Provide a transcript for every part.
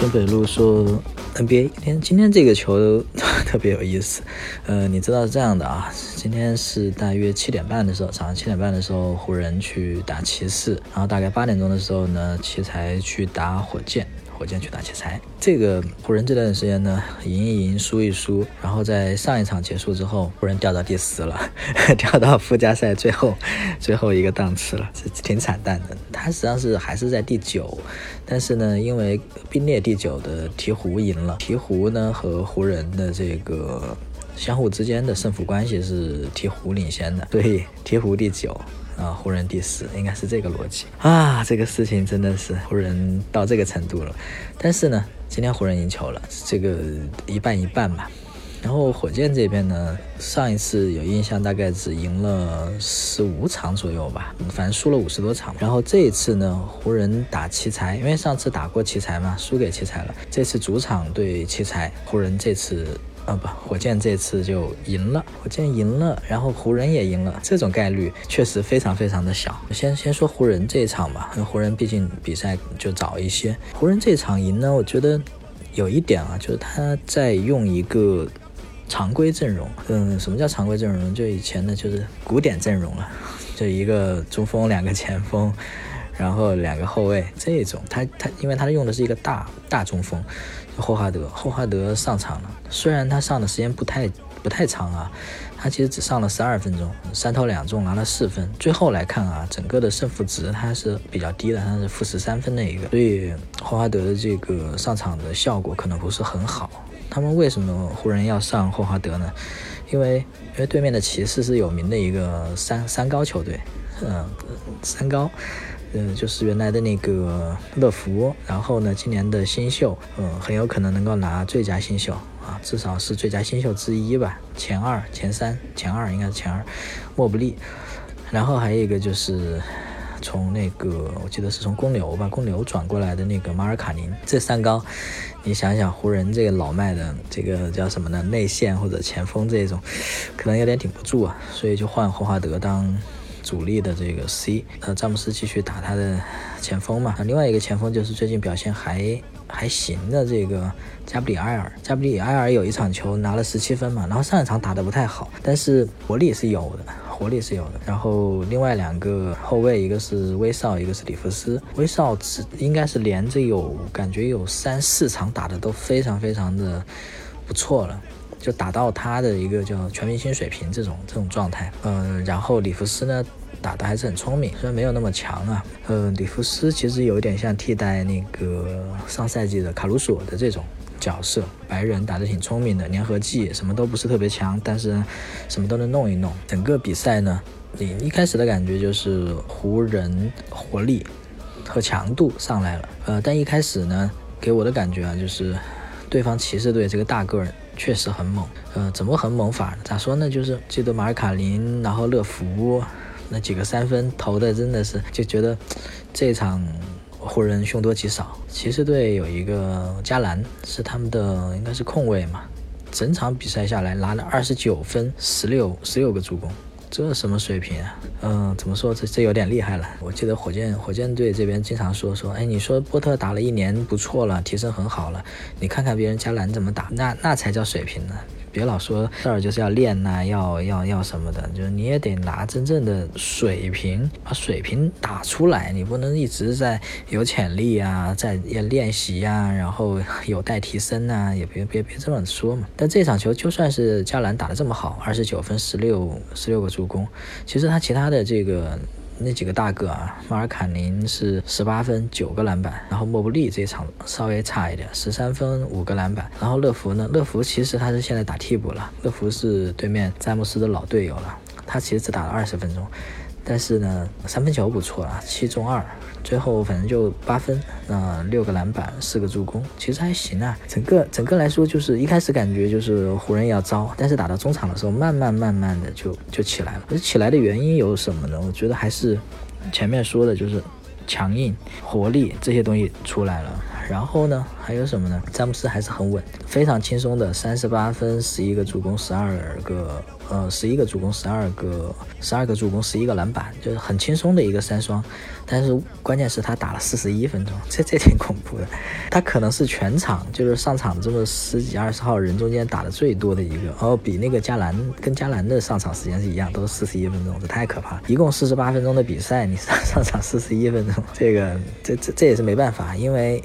中北路说 NBA，今天今天这个球特别有意思。呃，你知道是这样的啊，今天是大约七点半的时候，早上七点半的时候，湖人去打骑士，然后大概八点钟的时候呢，奇才去打火箭。火箭去打奇才，这个湖人这段时间呢，赢一赢，输一输，然后在上一场结束之后，湖人掉到第四了，掉到附加赛最后最后一个档次了，是挺惨淡的。他实际上是还是在第九，但是呢，因为并列第九的鹈鹕赢了，鹈鹕呢和湖人的这个相互之间的胜负关系是鹈鹕领先的，所以鹈鹕第九。啊，湖人第四，应该是这个逻辑啊。这个事情真的是湖人到这个程度了，但是呢，今天湖人赢球了，这个一半一半吧。然后火箭这边呢，上一次有印象，大概只赢了十五场左右吧，反正输了五十多场。然后这一次呢，湖人打奇才，因为上次打过奇才嘛，输给奇才了。这次主场对奇才，湖人这次。啊不，火箭这次就赢了，火箭赢了，然后湖人也赢了，这种概率确实非常非常的小。先先说湖人这一场吧，湖人毕竟比赛就早一些。湖人这场赢呢，我觉得有一点啊，就是他在用一个常规阵容。嗯，什么叫常规阵容？就以前的就是古典阵容了，就一个中锋，两个前锋，然后两个后卫这种。他他，因为他用的是一个大大中锋。霍华德，霍华德上场了。虽然他上的时间不太不太长啊，他其实只上了十二分钟，三投两中拿了四分。最后来看啊，整个的胜负值他是比较低的，他是负十三分的一个。所以霍华德的这个上场的效果可能不是很好。他们为什么湖人要上霍华德呢？因为因为对面的骑士是有名的一个三三高球队，嗯，三高。嗯，就是原来的那个乐福，然后呢，今年的新秀，嗯，很有可能能够拿最佳新秀啊，至少是最佳新秀之一吧，前二、前三、前二应该是前二，莫布利，然后还有一个就是从那个我记得是从公牛吧，公牛转过来的那个马尔卡宁，这三高，你想想湖人这个老迈的这个叫什么呢？内线或者前锋这种，可能有点顶不住啊，所以就换霍华德当。主力的这个 C，呃，詹姆斯继续打他的前锋嘛。另外一个前锋就是最近表现还还行的这个加布里埃尔。加布里埃尔有一场球拿了十七分嘛，然后上一场打得不太好，但是活力是有的，活力是有的。然后另外两个后卫，一个是威少，一个是里弗斯。威少是应该是连着有感觉有三四场打的都非常非常的不错了。就打到他的一个叫全明星水平这种这种状态，嗯，然后里弗斯呢打的还是很聪明，虽然没有那么强啊，呃，里弗斯其实有点像替代那个上赛季的卡鲁索的这种角色，白人打得挺聪明的，粘合剂什么都不是特别强，但是什么都能弄一弄。整个比赛呢，你一开始的感觉就是湖人活力和强度上来了，呃，但一开始呢给我的感觉啊就是对方骑士队这个大个儿。确实很猛，呃，怎么很猛法？咋说呢？就是记得马尔卡林，然后乐福那几个三分投的，真的是就觉得这场湖人凶多吉少。骑士队有一个加兰是他们的，应该是控卫嘛，整场比赛下来拿了二十九分，十六十六个助攻。这什么水平啊？嗯，怎么说？这这有点厉害了。我记得火箭火箭队这边经常说说，哎，你说波特打了一年不错了，提升很好了，你看看别人加兰怎么打，那那才叫水平呢。别老说这儿就是要练呐，要要要什么的，就是你也得拿真正的水平把水平打出来，你不能一直在有潜力啊，在要练习呀，然后 有待提升呐，也别别别这么说嘛。但这场球就算是加兰打得这么好，二十九分十六十六个助攻，其实他其他的这个。那几个大哥啊，马尔卡宁是十八分九个篮板，然后莫布利这场稍微差一点，十三分五个篮板。然后乐福呢，乐福其实他是现在打替补了，乐福是对面詹姆斯的老队友了，他其实只打了二十分钟。但是呢，三分球不错啊，七中二，最后反正就八分，那六个篮板，四个助攻，其实还行啊。整个整个来说，就是一开始感觉就是湖人要糟，但是打到中场的时候，慢慢慢慢的就就起来了。起来的原因有什么呢？我觉得还是前面说的，就是强硬、活力这些东西出来了。然后呢，还有什么呢？詹姆斯还是很稳，非常轻松的三十八分、十一个助攻、十二个呃，十一个助攻，十二个十二个助攻，十一个篮板，就是很轻松的一个三双。但是关键是他打了四十一分钟，这 这挺恐怖的。他可能是全场就是上场这么十几二十号人中间打的最多的一个，哦比那个加兰跟加兰的上场时间是一样，都是四十一分钟，这太可怕。一共四十八分钟的比赛，你 上上场四十一分钟，这个这这这也是没办法，因为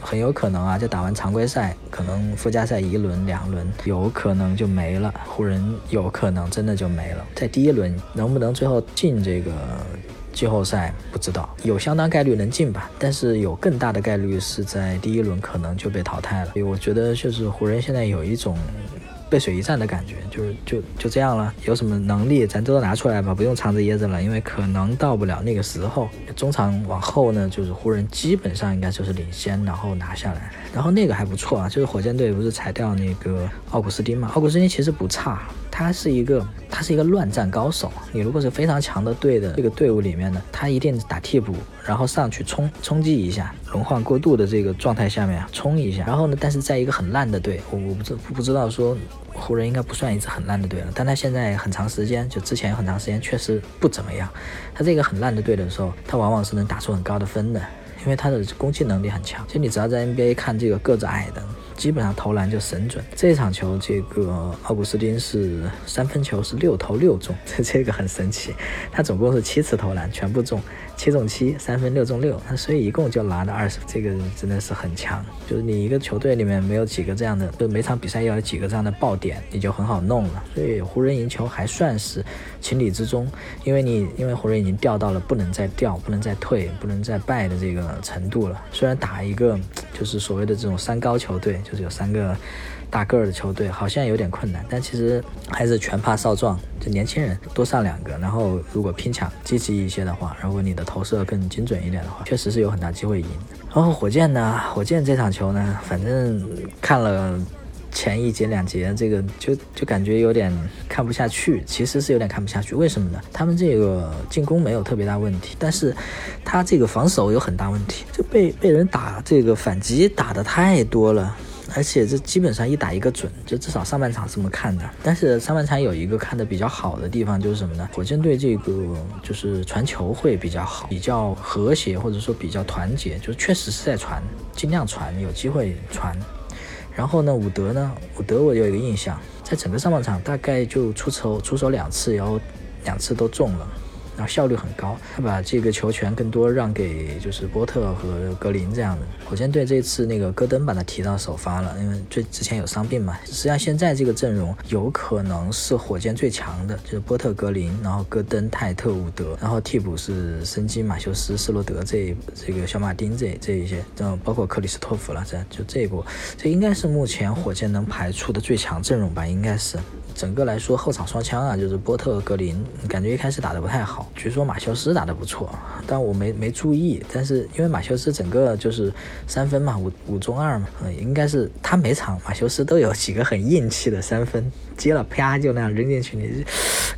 很有可能啊，就打完常规赛，可能附加赛一轮两轮，有可能就没了。湖人有可可能真的就没了，在第一轮能不能最后进这个？季后赛不知道，有相当概率能进吧，但是有更大的概率是在第一轮可能就被淘汰了。所以我觉得就是湖人现在有一种背水一战的感觉，就是就就这样了，有什么能力咱都拿出来吧，不用藏着掖着了，因为可能到不了那个时候。中场往后呢，就是湖人基本上应该就是领先，然后拿下来，然后那个还不错啊，就是火箭队不是裁掉那个奥古斯丁嘛？奥古斯丁其实不差。他是一个，他是一个乱战高手。你如果是非常强的队的这个队伍里面呢，他一定打替补，然后上去冲冲击一下，轮换过渡的这个状态下面啊冲一下。然后呢，但是在一个很烂的队，我我不知不知道说湖人应该不算一支很烂的队了，但他现在很长时间，就之前很长时间确实不怎么样。他这个很烂的队的时候，他往往是能打出很高的分的，因为他的攻击能力很强。其实你只要在 NBA 看这个个子矮的。基本上投篮就神准。这场球，这个奥古斯丁是三分球是六投六中，这 这个很神奇。他总共是七次投篮，全部中，七中七，三分六中六，所以一共就拿了二十。这个真的是很强。就是你一个球队里面没有几个这样的，就每场比赛要有几个这样的爆点，你就很好弄了。所以湖人赢球还算是情理之中，因为你因为湖人已经掉到了不能再掉、不能再退、不能再败的这个程度了。虽然打一个就是所谓的这种三高球队。是有三个大个儿的球队，好像有点困难，但其实还是全怕少壮，就年轻人多上两个，然后如果拼抢积极一些的话，如果你的投射更精准一点的话，确实是有很大机会赢。然后火箭呢，火箭这场球呢，反正看了前一节两节，这个就就感觉有点看不下去，其实是有点看不下去。为什么呢？他们这个进攻没有特别大问题，但是他这个防守有很大问题，就被被人打这个反击打的太多了。而且这基本上一打一个准，就至少上半场这么看的。但是上半场有一个看的比较好的地方就是什么呢？火箭队这个就是传球会比较好，比较和谐，或者说比较团结，就确实是在传，尽量传，有机会传。然后呢，伍德呢，伍德我有一个印象，在整个上半场大概就出手出手两次，然后两次都中了。然后效率很高，他把这个球权更多让给就是波特和格林这样的。火箭队这次那个戈登把他提到首发了，因为最之前有伤病嘛。实际上现在这个阵容有可能是火箭最强的，就是波特、格林，然后戈登、泰特、伍德，然后替补是申基、马修斯、斯罗德这这个小马丁这这一些，然后包括克里斯托弗了，这就这一波，这应该是目前火箭能排出的最强阵容吧，应该是。整个来说，后场双枪啊，就是波特和、格林，感觉一开始打得不太好。据说马修斯打得不错，但我没没注意。但是因为马修斯整个就是三分嘛，五五中二嘛，嗯，应该是他每场马修斯都有几个很硬气的三分，接了啪就那样扔进去，你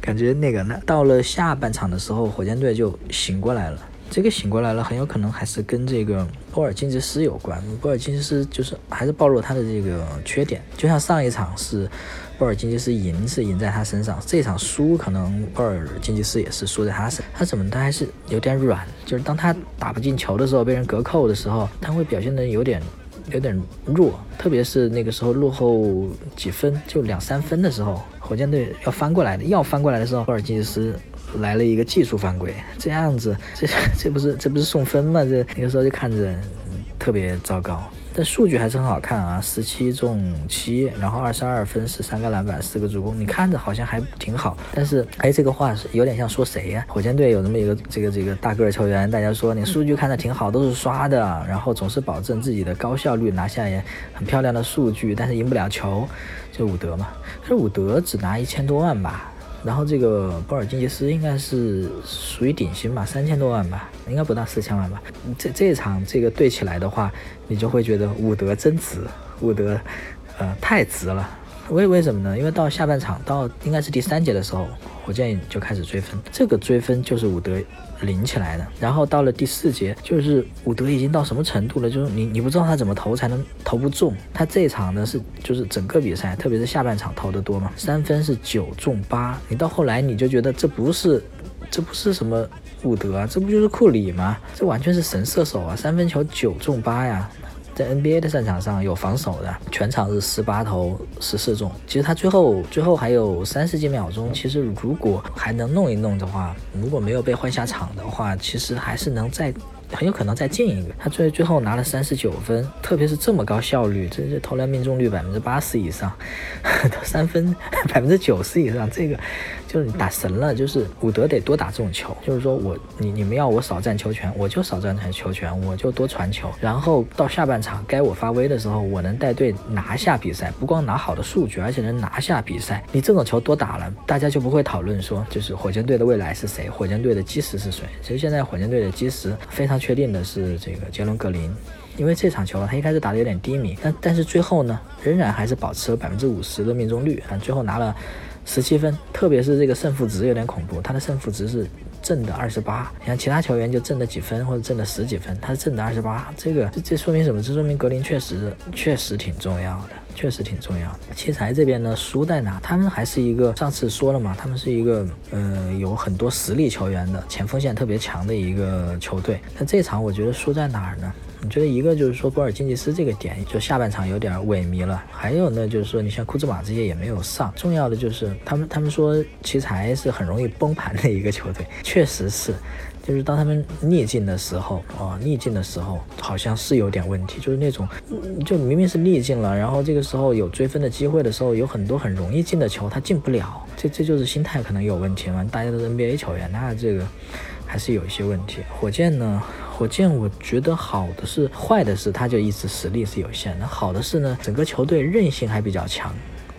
感觉那个那到了下半场的时候，火箭队就醒过来了。这个醒过来了，很有可能还是跟这个波尔津吉斯有关。波尔津吉斯就是还是暴露他的这个缺点，就像上一场是波尔津吉斯赢是赢在他身上，这场输可能波尔津吉斯也是输在他身。他怎么他还是有点软，就是当他打不进球的时候，被人隔扣的时候，他会表现的有点有点弱，特别是那个时候落后几分，就两三分的时候，火箭队要翻过来的，要翻过来的时候，波尔津吉斯。来了一个技术犯规，这样子，这这不是这不是送分吗？这那个时候就看着特别糟糕，但数据还是很好看啊，十七中七，然后二十二分，十三个篮板，四个助攻，你看着好像还挺好。但是，哎，这个话是有点像说谁呀？火箭队有那么一个这个这个大个儿球员，大家说你数据看着挺好，都是刷的，然后总是保证自己的高效率，拿下也很漂亮的数据，但是赢不了球，就伍德嘛。可是伍德只拿一千多万吧？然后这个波尔金吉斯应该是属于顶薪吧，三千多万吧，应该不到四千万吧。这这场这个对起来的话，你就会觉得伍德真值，伍德，呃，太值了。为为什么呢？因为到下半场到应该是第三节的时候，火箭就开始追分，这个追分就是伍德领起来的。然后到了第四节，就是伍德已经到什么程度了？就是你你不知道他怎么投才能投不中。他这场呢是就是整个比赛，特别是下半场投的多嘛，三分是九中八。你到后来你就觉得这不是这不是什么伍德啊，这不就是库里吗？这完全是神射手啊，三分球九中八呀。在 NBA 的赛场上有防守的，全场是十八投十四中。其实他最后最后还有三十几秒钟，其实如果还能弄一弄的话，如果没有被换下场的话，其实还是能再很有可能再进一个。他最最后拿了三十九分，特别是这么高效率，这这投篮命中率百分之八十以上，三分百分之九十以上，这个。就是你打神了，就是伍德得多打这种球。就是说我你你们要我少占球权，我就少占球权，我就多传球。然后到下半场该我发威的时候，我能带队拿下比赛，不光拿好的数据，而且能拿下比赛。你这种球多打了，大家就不会讨论说就是火箭队的未来是谁，火箭队的基石是谁。其实现在火箭队的基石非常确定的是这个杰伦格林，因为这场球他一开始打的有点低迷，但但是最后呢，仍然还是保持了百分之五十的命中率啊，最后拿了。十七分，特别是这个胜负值有点恐怖，他的胜负值是正的二十八。你看其他球员就正了几分或者正了十几分，他是正的二十八。这个这说明什么？这说明格林确实确实挺重要的，确实挺重要的。奇才这边呢输在哪？他们还是一个上次说了嘛，他们是一个呃有很多实力球员的前锋线特别强的一个球队。那这场我觉得输在哪儿呢？我觉得一个就是说波尔津吉斯这个点，就下半场有点萎靡了。还有呢，就是说你像库兹马这些也没有上。重要的就是他们他们说奇才是很容易崩盘的一个球队，确实是，就是当他们逆境的时候啊，逆境的时候好像是有点问题，就是那种就明明是逆境了，然后这个时候有追分的机会的时候，有很多很容易进的球他进不了，这这就是心态可能有问题嘛。大家都是 NBA 球员，那这个还是有一些问题。火箭呢？火箭我觉得好的是，坏的是，他就一直实力是有限的。好的是呢，整个球队韧性还比较强，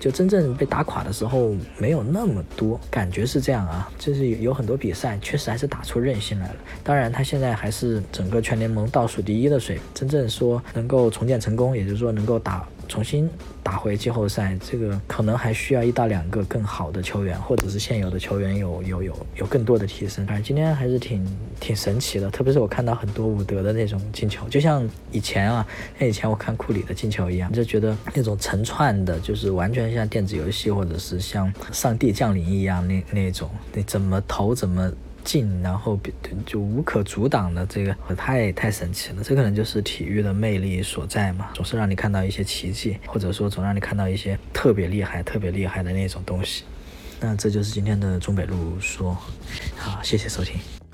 就真正被打垮的时候没有那么多，感觉是这样啊。就是有很多比赛确实还是打出韧性来了。当然，他现在还是整个全联盟倒数第一的水平。真正说能够重建成功，也就是说能够打。重新打回季后赛，这个可能还需要一到两个更好的球员，或者是现有的球员有有有有更多的提升。反正今天还是挺挺神奇的，特别是我看到很多伍德的那种进球，就像以前啊，像以前我看库里的进球一样，就觉得那种成串的，就是完全像电子游戏，或者是像上帝降临一样那那种，你怎么投怎么。近，然后就无可阻挡的这个，太太神奇了。这可能就是体育的魅力所在嘛，总是让你看到一些奇迹，或者说总让你看到一些特别厉害、特别厉害的那种东西。那这就是今天的中北路说，好，谢谢收听。